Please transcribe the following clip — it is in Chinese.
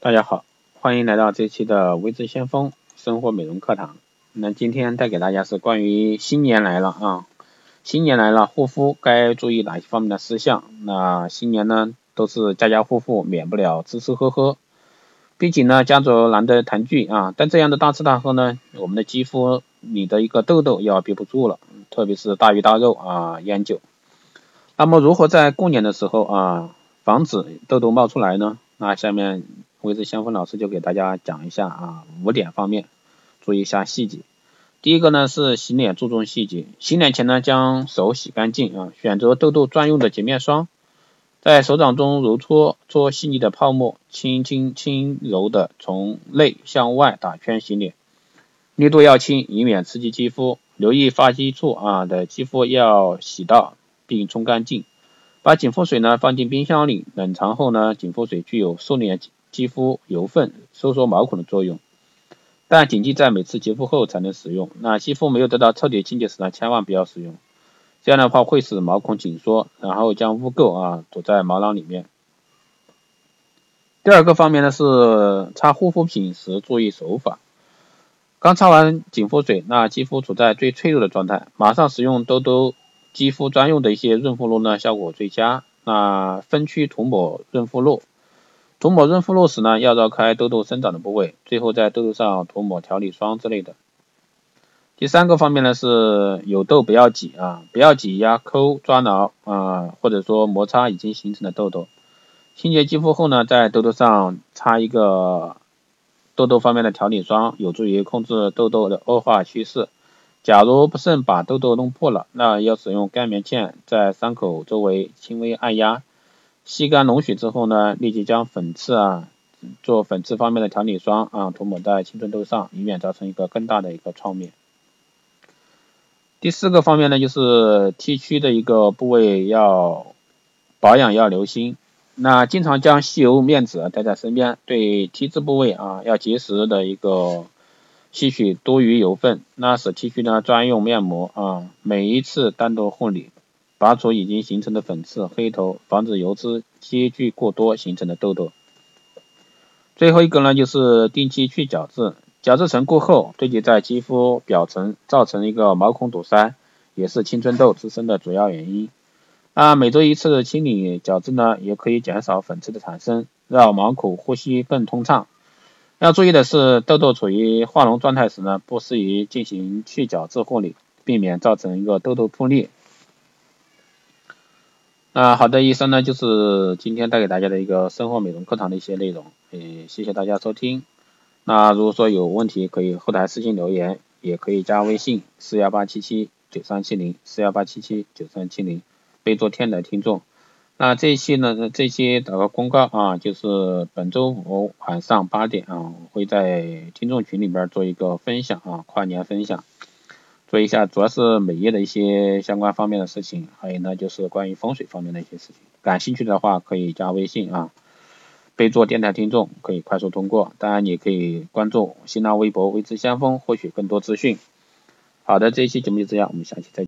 大家好，欢迎来到这期的微知先锋生活美容课堂。那今天带给大家是关于新年来了啊，新年来了，护肤该注意哪些方面的事项？那新年呢，都是家家户户免不了吃吃喝喝，毕竟呢，家族难得团聚啊。但这样的大吃大喝呢，我们的肌肤里的一个痘痘要憋不住了，特别是大鱼大肉啊，烟酒。那么如何在过年的时候啊，防止痘痘冒出来呢？那下面。微知先锋老师就给大家讲一下啊，五点方面，注意一下细节。第一个呢是洗脸注重细节，洗脸前呢将手洗干净啊，选择痘痘专用的洁面霜，在手掌中揉搓搓细腻的泡沫，轻轻轻柔的从内向外打圈洗脸，力度要轻，以免刺激肌肤。留意发际处啊的肌肤要洗到并冲干净。把紧肤水呢放进冰箱里，冷藏后呢，紧肤水具有收敛。肌肤油分、收缩毛孔的作用，但谨记在每次洁肤后才能使用。那肌肤没有得到彻底清洁时呢，千万不要使用，这样的话会使毛孔紧缩，然后将污垢啊堵在毛囊里面。第二个方面呢是擦护肤品时注意手法。刚擦完紧肤水，那肌肤处在最脆弱的状态，马上使用兜兜肌肤专用的一些润肤露呢，效果最佳。那分区涂抹润肤露。涂抹润肤露时呢，要绕开痘痘生长的部位，最后在痘痘上涂抹调理霜之类的。第三个方面呢是有痘不要挤啊，不要挤压、抠、抓挠啊，或者说摩擦已经形成的痘痘。清洁肌肤后呢，在痘痘上擦一个痘痘方面的调理霜，有助于控制痘痘的恶化趋势。假如不慎把痘痘弄破了，那要使用干棉签在伤口周围轻微按压。吸干脓血之后呢，立即将粉刺啊做粉刺方面的调理霜啊涂抹在青春痘上，以免造成一个更大的一个创面。第四个方面呢，就是 T 区的一个部位要保养要留心，那经常将吸油面纸带在身边，对 T 字部位啊要及时的一个吸取多余油分，那使 T 区呢专用面膜啊每一次单独护理。拔除已经形成的粉刺、黑头，防止油脂积聚过多形成的痘痘。最后一个呢，就是定期去角质，角质层过厚，堆积在肌肤表层，造成一个毛孔堵塞，也是青春痘滋生的主要原因。那每周一次清理角质呢，也可以减少粉刺的产生，让毛孔呼吸更通畅。要注意的是，痘痘处于化脓状态时呢，不适宜进行去角质护理，避免造成一个痘痘破裂。啊，好的，以上呢就是今天带给大家的一个生活美容课堂的一些内容，诶，谢谢大家收听。那如果说有问题，可以后台私信留言，也可以加微信四幺八七七九三七零四幺八七七九三七零，备注天的听众。那这一期呢，这期打个公告啊，就是本周五晚上八点啊，会在听众群里边做一个分享啊，跨年分享。做一下，主要是美业的一些相关方面的事情，还有呢就是关于风水方面的一些事情。感兴趣的话可以加微信啊，备注电台听众，可以快速通过。当然，也可以关注新浪微博“未知先锋”，获取更多资讯。好的，这一期节目就这样，我们下期再见。